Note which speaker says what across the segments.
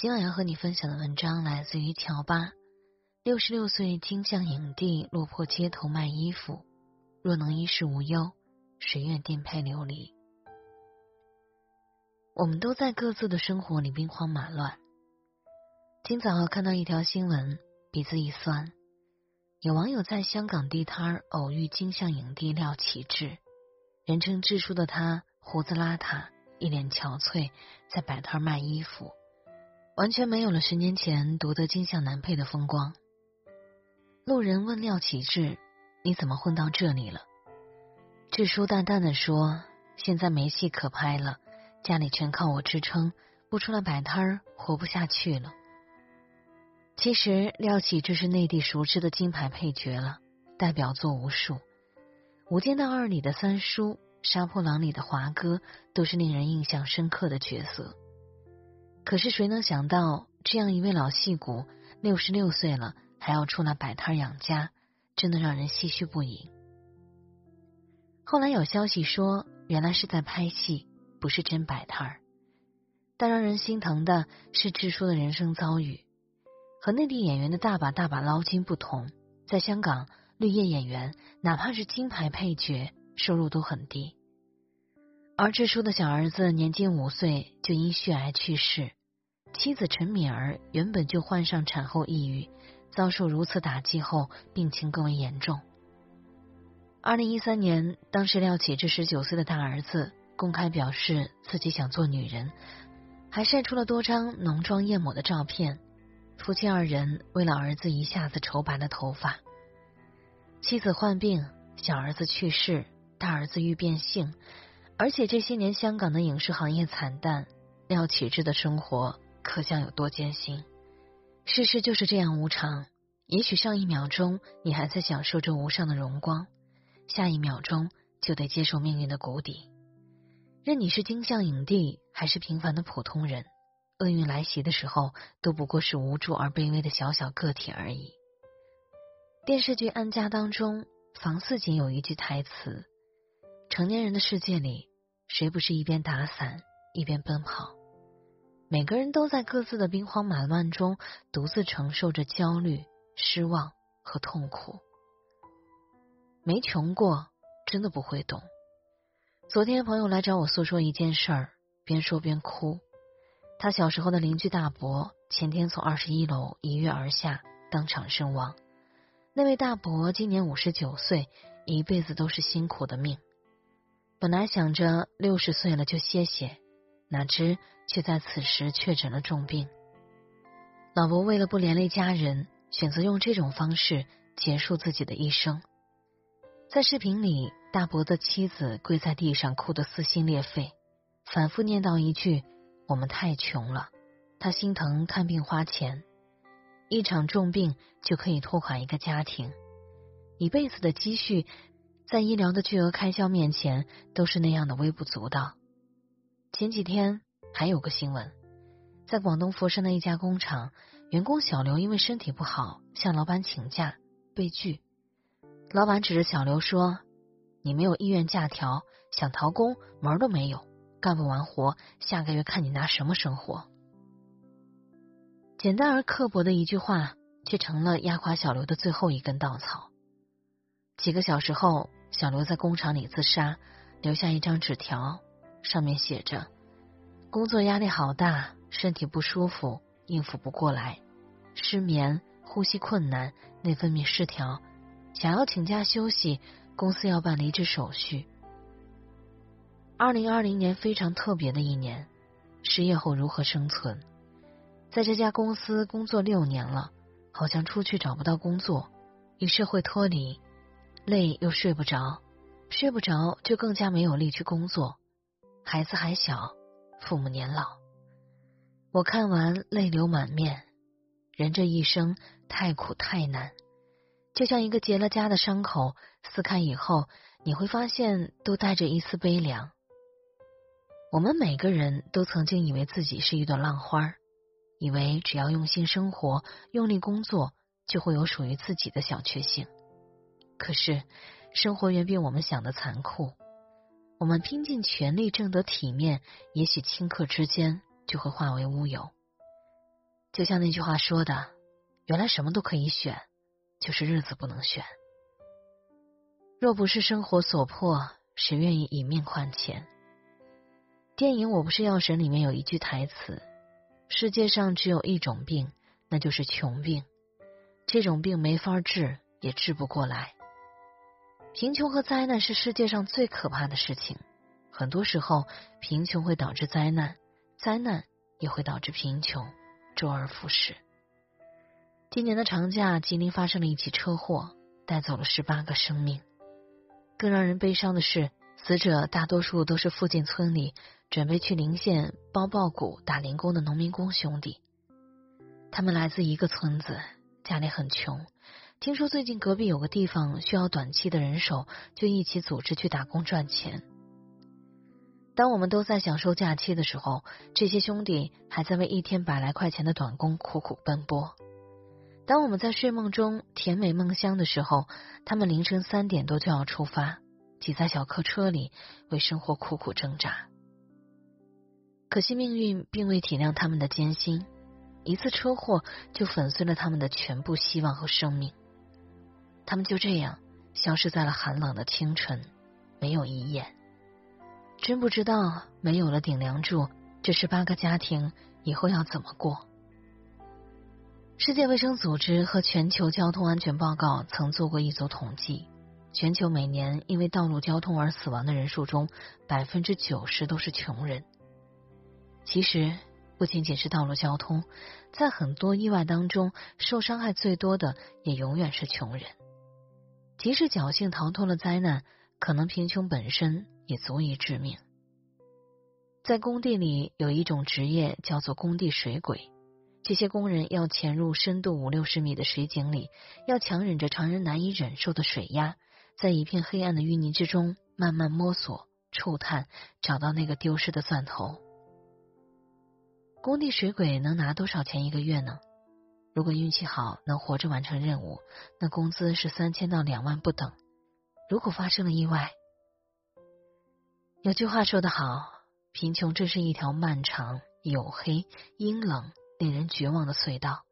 Speaker 1: 今晚要和你分享的文章来自于乔巴。六十六岁金像影帝落魄街头卖衣服，若能衣食无忧，谁愿颠沛流离？我们都在各自的生活里兵荒马乱。今早看到一条新闻，鼻子一酸。有网友在香港地摊偶遇金像影帝廖启智，人称智叔的他胡子邋遢，一脸憔悴，在摆摊卖衣服。完全没有了十年前夺得金像男配的风光。路人问廖启智：“你怎么混到这里了？”智叔淡淡的说：“现在没戏可拍了，家里全靠我支撑，不出来摆摊儿活不下去了。”其实廖启智是内地熟知的金牌配角了，代表作无数，《无间道二》里的三叔，《杀破狼》里的华哥，都是令人印象深刻的角色。可是谁能想到，这样一位老戏骨，六十六岁了还要出来摆摊养家，真的让人唏嘘不已。后来有消息说，原来是在拍戏，不是真摆摊儿。但让人心疼的是，智叔的人生遭遇和内地演员的大把大把捞金不同，在香港绿叶演员哪怕是金牌配角，收入都很低。而智叔的小儿子年仅五岁就因血癌去世。妻子陈敏儿原本就患上产后抑郁，遭受如此打击后，病情更为严重。二零一三年，当时廖启智十九岁的大儿子公开表示自己想做女人，还晒出了多张浓妆艳抹的照片。夫妻二人为了儿子一下子愁白了头发。妻子患病，小儿子去世，大儿子欲变性，而且这些年香港的影视行业惨淡，廖启智的生活。可想有多艰辛？世事就是这样无常。也许上一秒钟你还在享受着无上的荣光，下一秒钟就得接受命运的谷底。任你是金像影帝，还是平凡的普通人，厄运来袭的时候，都不过是无助而卑微的小小个体而已。电视剧《安家》当中，房似锦有一句台词：“成年人的世界里，谁不是一边打伞一边奔跑？”每个人都在各自的兵荒马乱中独自承受着焦虑、失望和痛苦。没穷过，真的不会懂。昨天朋友来找我诉说一件事儿，边说边哭。他小时候的邻居大伯前天从二十一楼一跃而下，当场身亡。那位大伯今年五十九岁，一辈子都是辛苦的命。本来想着六十岁了就歇歇。哪知却在此时确诊了重病。老伯为了不连累家人，选择用这种方式结束自己的一生。在视频里，大伯的妻子跪在地上哭得撕心裂肺，反复念叨一句：“我们太穷了。”他心疼看病花钱，一场重病就可以拖垮一个家庭，一辈子的积蓄在医疗的巨额开销面前都是那样的微不足道。前几天还有个新闻，在广东佛山的一家工厂，员工小刘因为身体不好向老板请假被拒，老板指着小刘说：“你没有医院假条，想逃工门都没有，干不完活，下个月看你拿什么生活。”简单而刻薄的一句话，却成了压垮小刘的最后一根稻草。几个小时后，小刘在工厂里自杀，留下一张纸条。上面写着：“工作压力好大，身体不舒服，应付不过来，失眠、呼吸困难、内分泌失调，想要请假休息，公司要办离职手续。”二零二零年非常特别的一年，失业后如何生存？在这家公司工作六年了，好像出去找不到工作，与社会脱离，累又睡不着，睡不着就更加没有力去工作。孩子还小，父母年老，我看完泪流满面。人这一生太苦太难，就像一个结了痂的伤口，撕开以后，你会发现都带着一丝悲凉。我们每个人都曾经以为自己是一朵浪花，以为只要用心生活、用力工作，就会有属于自己的小确幸。可是，生活远比我们想的残酷。我们拼尽全力挣得体面，也许顷刻之间就会化为乌有。就像那句话说的：“原来什么都可以选，就是日子不能选。”若不是生活所迫，谁愿意以命换钱？电影《我不是药神》里面有一句台词：“世界上只有一种病，那就是穷病。这种病没法治，也治不过来。贫穷和灾难是世界上最可怕的事情。很多时候，贫穷会导致灾难，灾难也会导致贫穷，周而复始。今年的长假，吉林发生了一起车祸，带走了十八个生命。更让人悲伤的是，死者大多数都是附近村里。准备去临县包爆谷打零工的农民工兄弟，他们来自一个村子，家里很穷。听说最近隔壁有个地方需要短期的人手，就一起组织去打工赚钱。当我们都在享受假期的时候，这些兄弟还在为一天百来块钱的短工苦苦奔波。当我们在睡梦中甜美梦乡的时候，他们凌晨三点多就要出发，挤在小客车里为生活苦苦挣扎。可惜命运并未体谅他们的艰辛，一次车祸就粉碎了他们的全部希望和生命。他们就这样消失在了寒冷的清晨，没有遗言。真不知道没有了顶梁柱，这十八个家庭以后要怎么过？世界卫生组织和全球交通安全报告曾做过一组统计，全球每年因为道路交通而死亡的人数中，百分之九十都是穷人。其实不仅仅是道路交通，在很多意外当中，受伤害最多的也永远是穷人。即使侥幸逃脱了灾难，可能贫穷本身也足以致命。在工地里有一种职业叫做工地水鬼，这些工人要潜入深度五六十米的水井里，要强忍着常人难以忍受的水压，在一片黑暗的淤泥之中慢慢摸索、触探，找到那个丢失的钻头。工地水鬼能拿多少钱一个月呢？如果运气好，能活着完成任务，那工资是三千到两万不等。如果发生了意外，有句话说得好，贫穷真是一条漫长、黝黑、阴冷、令人绝望的隧道。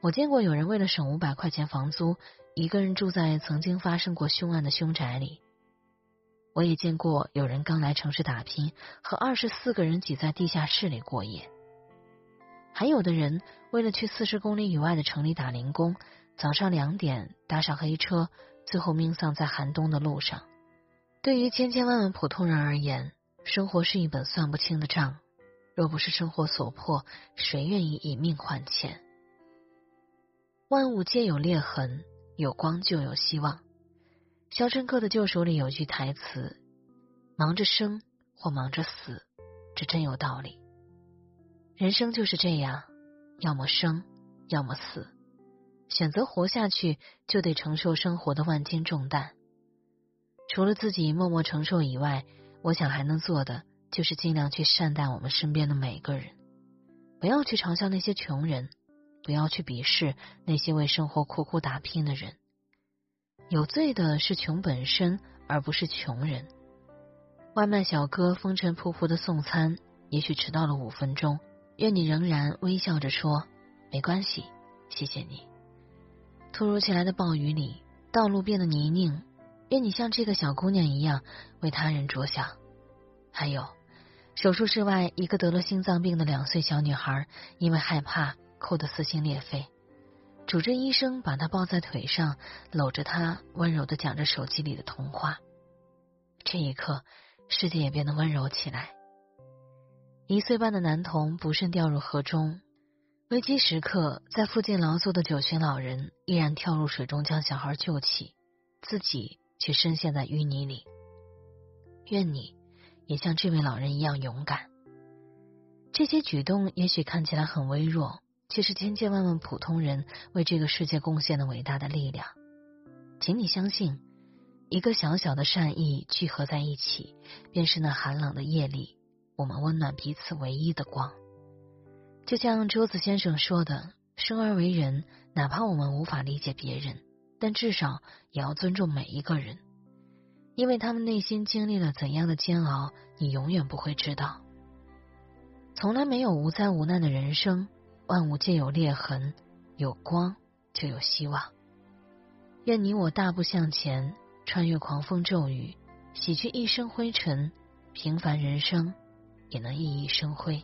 Speaker 1: 我见过有人为了省五百块钱房租，一个人住在曾经发生过凶案的凶宅里。我也见过有人刚来城市打拼，和二十四个人挤在地下室里过夜；还有的人为了去四十公里以外的城里打零工，早上两点搭上黑车，最后命丧在寒冬的路上。对于千千万万普通人而言，生活是一本算不清的账。若不是生活所迫，谁愿意以命换钱？万物皆有裂痕，有光就有希望。《肖申克的救赎》里有句台词：“忙着生或忙着死，这真有道理。人生就是这样，要么生，要么死。选择活下去，就得承受生活的万斤重担。除了自己默默承受以外，我想还能做的就是尽量去善待我们身边的每个人，不要去嘲笑那些穷人，不要去鄙视那些为生活苦苦打拼的人。”有罪的是穷本身，而不是穷人。外卖小哥风尘仆仆的送餐，也许迟到了五分钟，愿你仍然微笑着说：“没关系，谢谢你。”突如其来的暴雨里，道路变得泥泞，愿你像这个小姑娘一样为他人着想。还有，手术室外，一个得了心脏病的两岁小女孩，因为害怕，哭得撕心裂肺。主治医生把她抱在腿上，搂着她，温柔的讲着手机里的童话。这一刻，世界也变得温柔起来。一岁半的男童不慎掉入河中，危机时刻，在附近劳作的九旬老人依然跳入水中将小孩救起，自己却深陷在淤泥里。愿你也像这位老人一样勇敢。这些举动也许看起来很微弱，却是千千万万普通人为这个世界贡献的伟大的力量。请你相信，一个小小的善意聚合在一起，便是那寒冷的夜里我们温暖彼此唯一的光。就像桌子先生说的：“生而为人，哪怕我们无法理解别人，但至少也要尊重每一个人，因为他们内心经历了怎样的煎熬，你永远不会知道。从来没有无灾无难的人生，万物皆有裂痕，有光就有希望。愿你我大步向前，穿越狂风骤雨，洗去一身灰尘，平凡人生也能熠熠生辉。